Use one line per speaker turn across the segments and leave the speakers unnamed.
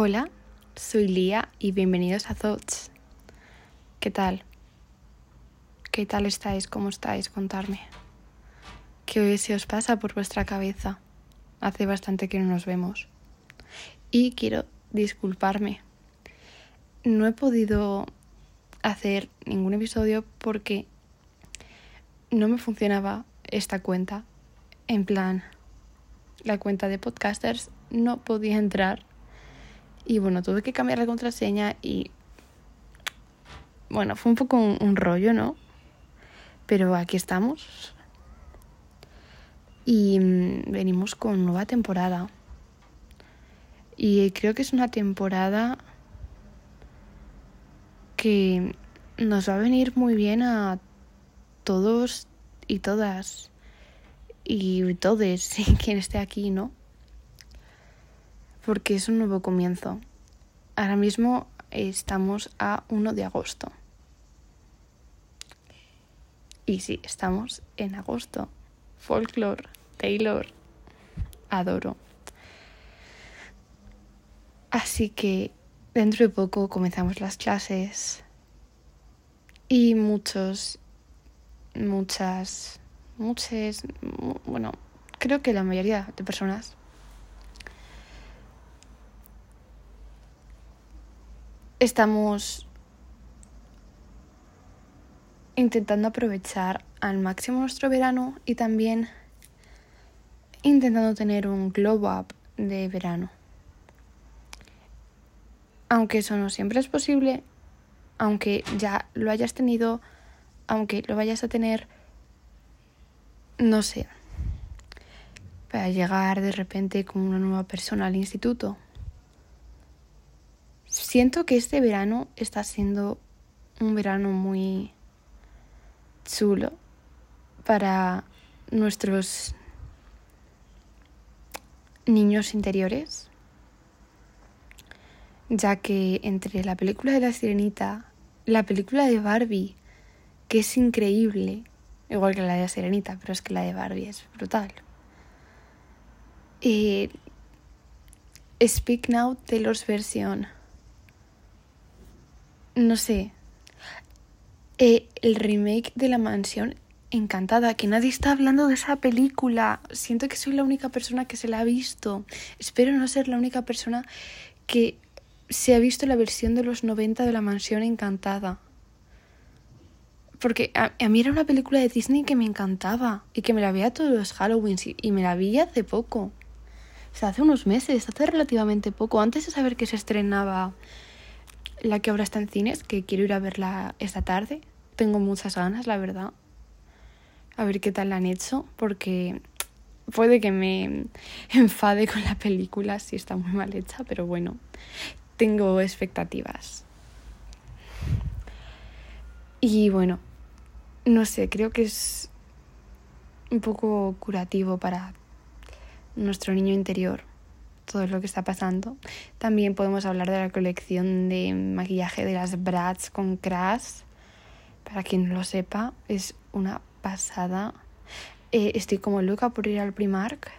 Hola, soy Lía y bienvenidos a Thoughts. ¿Qué tal? ¿Qué tal estáis? ¿Cómo estáis? Contarme. ¿Qué se os pasa por vuestra cabeza? Hace bastante que no nos vemos. Y quiero disculparme. No he podido hacer ningún episodio porque no me funcionaba esta cuenta. En plan, la cuenta de podcasters no podía entrar y bueno, tuve que cambiar la contraseña y... Bueno, fue un poco un, rollo, ¿no? Pero aquí estamos. Y mm, venimos con nueva temporada. Y creo que es una temporada que nos va a venir muy bien a todos y todas y todes quien esté aquí, ¿no? Porque es un nuevo comienzo. Ahora mismo estamos a 1 de agosto. Y sí, estamos en agosto. Folklore, Taylor, adoro. Así que dentro de poco comenzamos las clases y muchos, muchas, muchas, bueno, creo que la mayoría de personas estamos intentando aprovechar al máximo nuestro verano y también intentando tener un glow up de verano. Aunque eso no siempre es posible, aunque ya lo hayas tenido, aunque lo vayas a tener, no sé, para llegar de repente como una nueva persona al instituto Siento que este verano está siendo un verano muy chulo para nuestros niños interiores, ya que entre la película de la sirenita, la película de Barbie, que es increíble, igual que la de la sirenita, pero es que la de Barbie es brutal. Y Speak Now Taylor's versión no sé, eh, el remake de La Mansión Encantada, que nadie está hablando de esa película. Siento que soy la única persona que se la ha visto. Espero no ser la única persona que se ha visto la versión de los 90 de La Mansión Encantada. Porque a, mí era una película de Disney que me encantaba y que me la veía todos los Halloween y me la vi hace poco. O sea, hace unos meses, hace relativamente poco, antes de saber que se estrenaba la que ahora está en cines, que quiero ir a verla esta tarde. Tengo muchas ganas, la verdad. A ver qué tal la han hecho, porque puede que me enfade con la película si está muy mal hecha, pero bueno, tengo expectativas. Y bueno, no sé, creo que es un poco curativo para nuestro niño interior todo lo que está pasando. También podemos hablar de la colección de maquillaje de las Bratz con Crash. Para quien no lo sepa, es una pasada. Eh, estoy como loca por ir al Primark.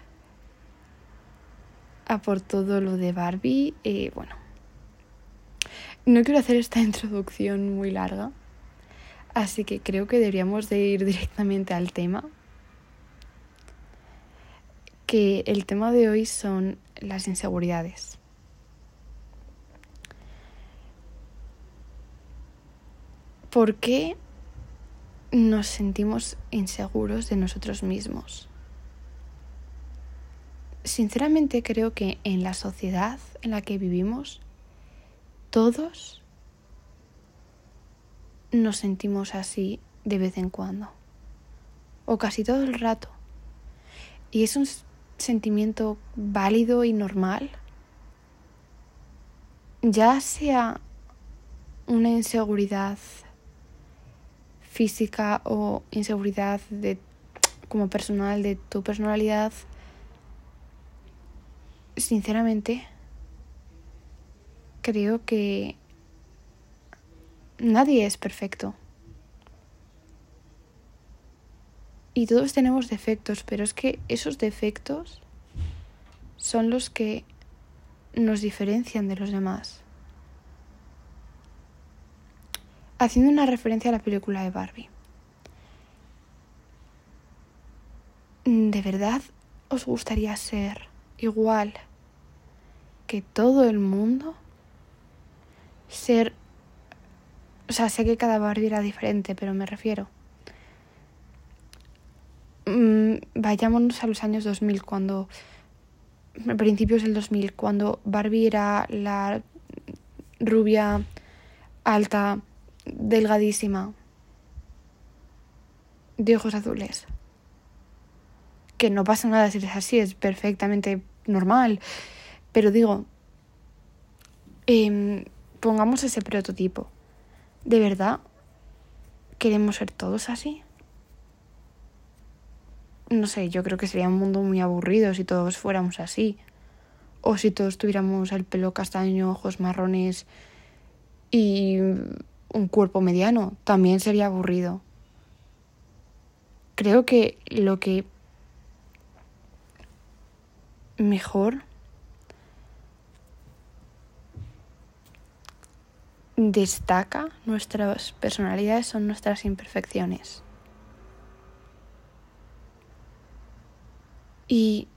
A por todo lo de Barbie. Eh, bueno, no quiero hacer esta introducción muy larga. Así que creo que deberíamos de ir directamente al tema. Que el tema de hoy son las inseguridades. ¿Por qué nos sentimos inseguros de nosotros mismos? Sinceramente creo que en la sociedad en la que vivimos, todos nos sentimos así de vez en cuando, o casi todo el rato. Y es un sentimiento válido y normal, ya sea una inseguridad física o inseguridad de como personal de tu personalidad, sinceramente creo que nadie es perfecto. Y todos tenemos defectos, pero es que esos defectos son los que nos diferencian de los demás. Haciendo una referencia a la película de Barbie. ¿De verdad os gustaría ser igual que todo el mundo? Ser... O sea, sé que cada Barbie era diferente, pero me refiero. Mm, vayámonos a los años 2000, cuando... Principios del 2000, cuando Barbie era la rubia, alta, delgadísima, de ojos azules que no pasa nada si es así, es perfectamente normal. Pero digo, em, pongamos ese prototipo. ¿De verdad queremos ser todos así? No sé, yo creo que sería un mundo muy aburrido si todos fuéramos así. O si todos tuviéramos el pelo castaño, ojos marrones y un cuerpo mediano. También sería aburrido. Creo que lo que mejor destaca nuestras personalidades son nuestras imperfecciones. Y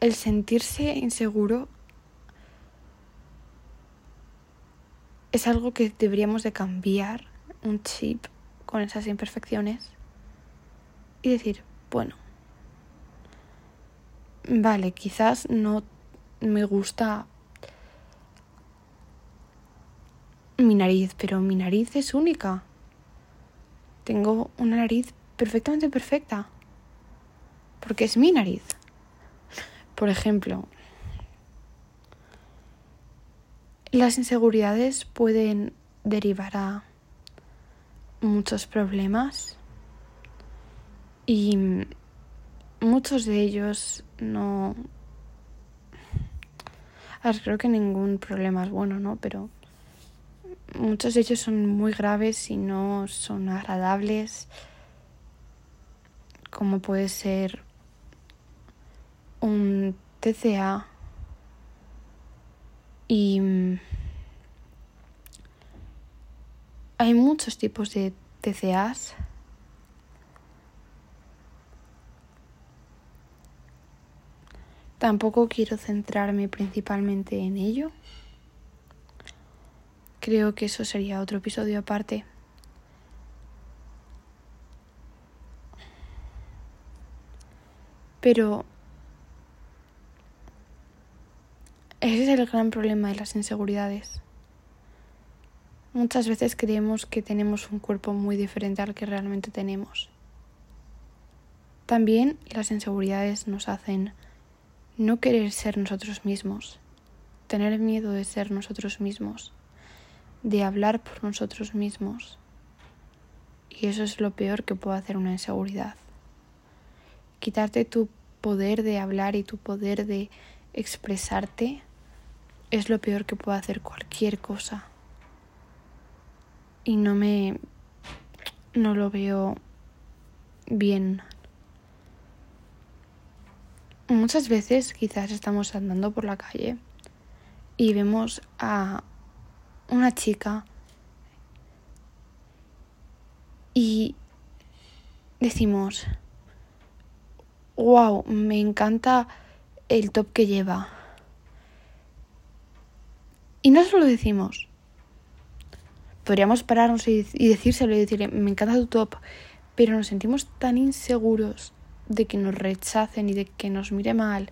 el sentirse inseguro es algo que deberíamos de cambiar un chip con esas imperfecciones y decir, bueno, vale, quizás no me gusta mi nariz, pero mi nariz es única. Tengo una nariz perfectamente perfecta. Porque es mi nariz. Por ejemplo, las inseguridades pueden derivar a muchos problemas y muchos de ellos no... Creo que ningún problema es bueno, ¿no? Pero muchos de ellos son muy graves y no son agradables, como puede ser un TCA y hay muchos tipos de TCAs Tampoco quiero centrarme principalmente en ello. Creo que eso sería otro episodio aparte. Pero ese es el gran problema de las inseguridades. Muchas veces creemos que tenemos un cuerpo muy diferente al que realmente tenemos. También las inseguridades nos hacen no querer ser nosotros mismos, tener miedo de ser nosotros mismos, de hablar por nosotros mismos. Y eso es lo peor que puede hacer una inseguridad. Quitarte tu poder de hablar y tu poder de expresarte es lo peor que puede hacer cualquier cosa. Y no me... no lo veo bien Muchas veces quizás estamos andando por la calle y vemos a una chica y decimos, wow, me encanta el top que lleva. Y no solo decimos, podríamos pararnos y, decírselo y decirle, me encanta tu top, pero nos sentimos tan inseguros de que nos rechacen y de que nos mire mal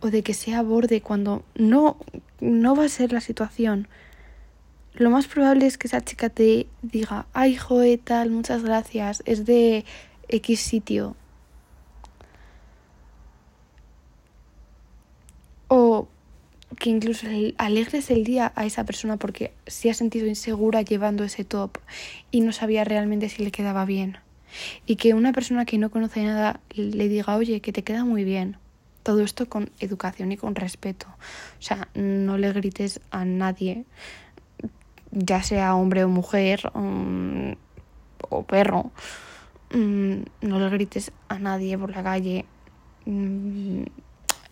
o de que sea borde cuando no, no va a ser la situación. Lo más probable es que esa chica te diga, ay, joe, tal, muchas gracias, es de X sitio. O que incluso alegres el día a esa persona porque se ha sentido insegura llevando ese top y no sabía realmente si le quedaba bien. Y que una persona que no conoce nada le diga, oye, que te queda muy bien. Todo esto con educación y con respeto. O sea, no le grites a nadie, ya sea hombre o mujer mm, o perro. Mm, no le grites a nadie por la calle. Mm,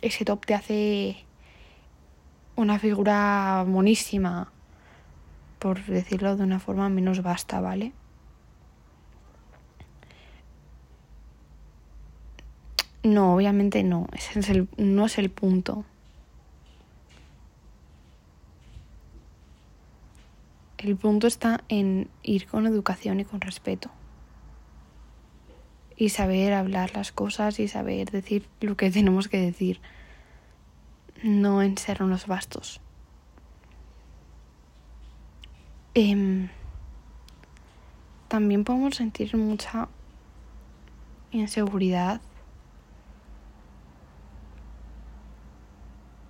ese top te hace una figura monísima, por decirlo de una forma menos vasta, ¿vale? No, obviamente no, ese es el, no es el punto. El punto está en ir con educación y con respeto. Y saber hablar las cosas y saber decir lo que tenemos que decir. No en ser unos bastos. Em, también podemos sentir mucha inseguridad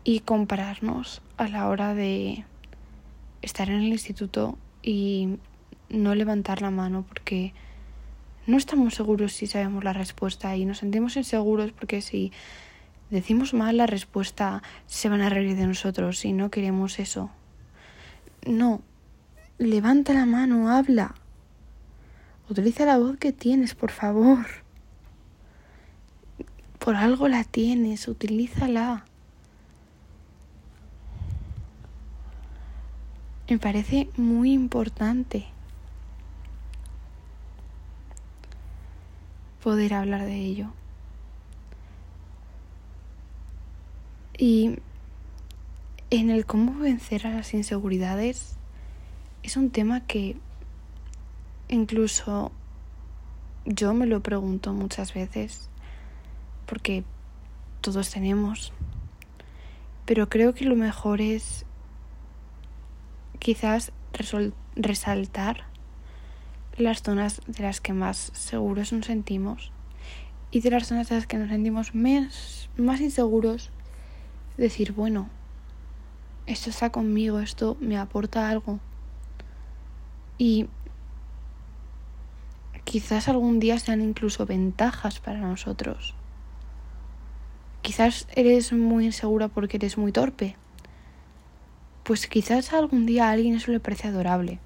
y compararnos a la hora de estar en el instituto y no levantar la mano porque no estamos seguros si sabemos la respuesta y nos sentimos inseguros porque si decimos mal la respuesta se van a reír de nosotros y no queremos eso. No, levanta la mano, habla. Utiliza la voz que tienes, por favor. Por algo la tienes, utilízala. me parece muy importante poder hablar de ello. Y en el cómo vencer a las inseguridades es un tema que incluso yo me lo pregunto muchas veces porque todos tenemos. Pero creo que lo mejor es quizás resaltar las zonas de las que más seguros nos sentimos y de las zonas de las que nos sentimos más, inseguros, decir, bueno, esto está conmigo, esto me aporta algo. Y quizás algún día sean incluso ventajas para nosotros. Quizás eres muy insegura porque eres muy torpe pues quizás algún día a alguien eso le parece adorable.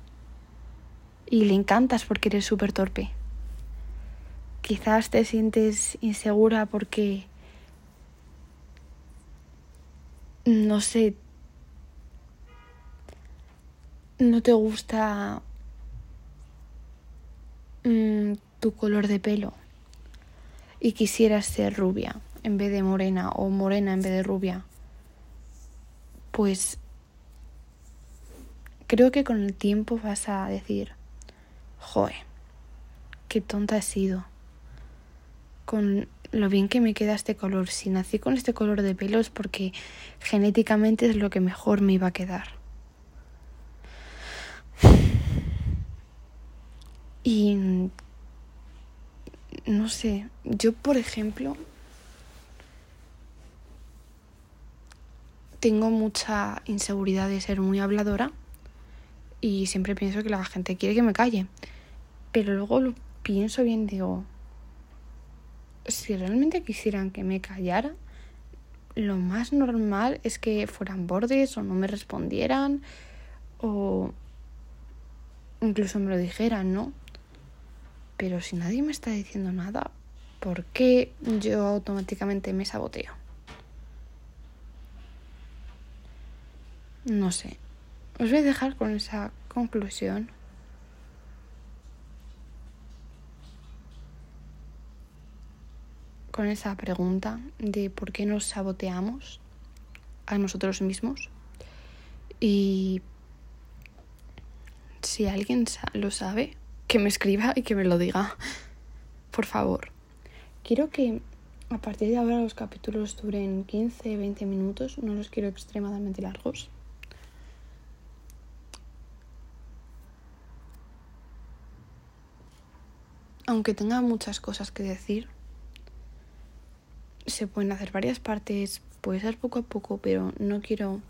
Y le encantas porque eres súper torpe. Quizás te sientes insegura porque, no sé, no te gusta mm, tu color de pelo y quisieras ser rubia en vez de morena o morena en vez de rubia. Pues creo que con el tiempo vas a decir, joe, qué tonta he sido. Con lo bien que me queda este color. Si nací con este color de pelo es porque genéticamente es lo que mejor me iba a quedar. Y no sé, yo por ejemplo tengo mucha inseguridad de ser muy habladora y siempre pienso que la gente quiere que me calle. Pero luego lo pienso bien, digo, si realmente quisieran que me callara, lo más normal es que fueran bordes o no me respondieran o incluso me lo dijeran, ¿no? Pero si nadie me está diciendo nada, ¿por qué yo automáticamente me saboteo? No sé. Os voy a dejar con esa conclusión. Con esa pregunta de por qué nos saboteamos a nosotros mismos. Y si alguien lo sabe, que me escriba y que me lo diga. Por favor. Quiero que a partir de ahora los capítulos duren 15, 20 minutos. No los quiero extremadamente largos. aunque tenga muchas cosas que decir, se pueden hacer varias partes, puede ser poco a poco, pero no quiero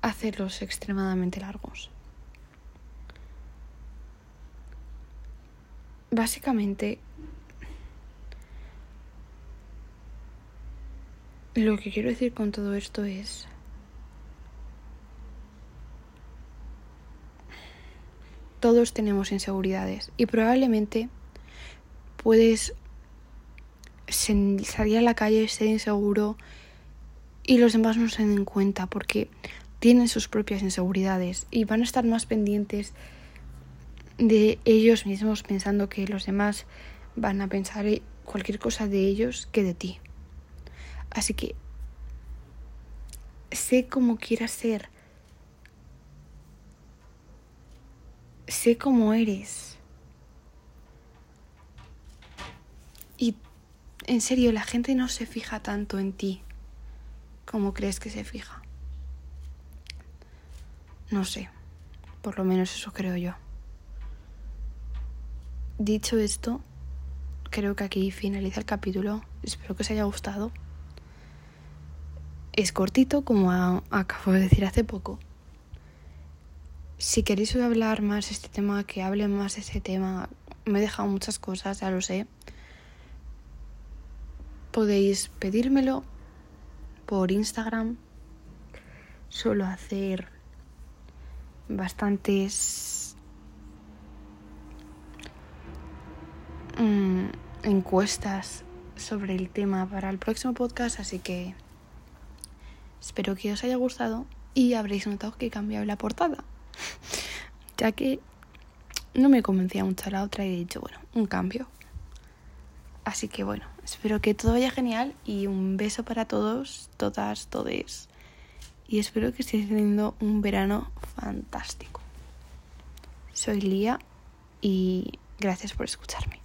hacerlos extremadamente largos. Básicamente, lo que quiero decir con todo esto es todos tenemos inseguridades y probablemente puedes salir a la calle, ser inseguro y los demás no se den cuenta porque tienen sus propias inseguridades y van a estar más pendientes de ellos mismos pensando que los demás van a pensar cualquier cosa de ellos que de ti. Así que sé cómo quieras ser. Sé cómo eres. Y en serio, la gente no se fija tanto en ti como crees que se fija. No sé, por lo menos eso creo yo. Dicho esto, creo que aquí finaliza el capítulo. Espero que os haya gustado. Es cortito, como acabo de decir hace poco. Si queréis hablar más de este tema, que hable más de este tema, me he dejado muchas cosas, ya lo sé. Podéis pedírmelo por Instagram. Suelo hacer bastantes mm, encuestas sobre el tema para el próximo podcast, así que Espero que os haya gustado y habréis notado que he cambiado la portada. ya que no me convencía mucho la otra y he dicho, bueno, un cambio. Así que bueno, espero que todo vaya genial y un beso para todos, todas, todes. Y espero que estéis teniendo un verano fantástico. Soy Lía y gracias por escucharme.